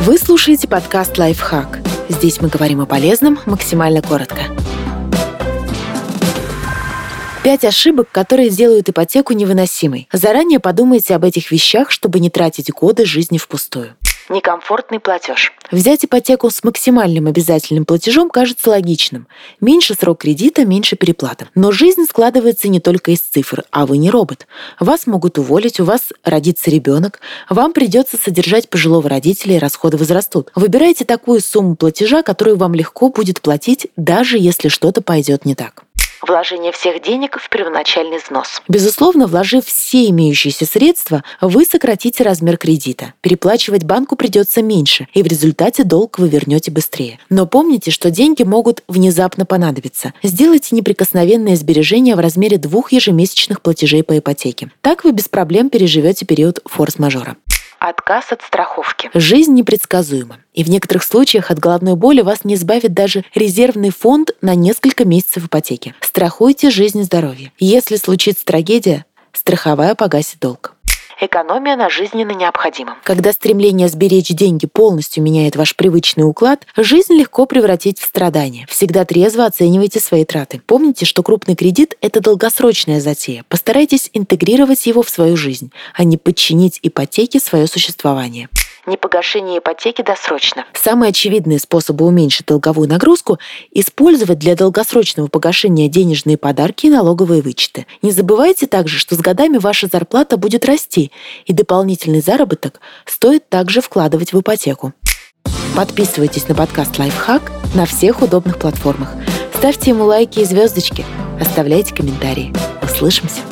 Вы слушаете подкаст «Лайфхак». Здесь мы говорим о полезном максимально коротко. Пять ошибок, которые сделают ипотеку невыносимой. Заранее подумайте об этих вещах, чтобы не тратить годы жизни впустую некомфортный платеж. Взять ипотеку с максимальным обязательным платежом кажется логичным. Меньше срок кредита, меньше переплата. Но жизнь складывается не только из цифр, а вы не робот. Вас могут уволить, у вас родится ребенок, вам придется содержать пожилого родителя и расходы возрастут. Выбирайте такую сумму платежа, которую вам легко будет платить, даже если что-то пойдет не так вложение всех денег в первоначальный взнос. Безусловно, вложив все имеющиеся средства, вы сократите размер кредита. Переплачивать банку придется меньше, и в результате долг вы вернете быстрее. Но помните, что деньги могут внезапно понадобиться. Сделайте неприкосновенное сбережение в размере двух ежемесячных платежей по ипотеке. Так вы без проблем переживете период форс-мажора отказ от страховки. Жизнь непредсказуема. И в некоторых случаях от головной боли вас не избавит даже резервный фонд на несколько месяцев ипотеки. Страхуйте жизнь и здоровье. Если случится трагедия, страховая погасит долг экономия на жизненно необходимом. Когда стремление сберечь деньги полностью меняет ваш привычный уклад, жизнь легко превратить в страдание. Всегда трезво оценивайте свои траты. Помните, что крупный кредит – это долгосрочная затея. Постарайтесь интегрировать его в свою жизнь, а не подчинить ипотеке свое существование непогашение ипотеки досрочно. Самые очевидные способы уменьшить долговую нагрузку – использовать для долгосрочного погашения денежные подарки и налоговые вычеты. Не забывайте также, что с годами ваша зарплата будет расти, и дополнительный заработок стоит также вкладывать в ипотеку. Подписывайтесь на подкаст «Лайфхак» на всех удобных платформах. Ставьте ему лайки и звездочки. Оставляйте комментарии. Услышимся!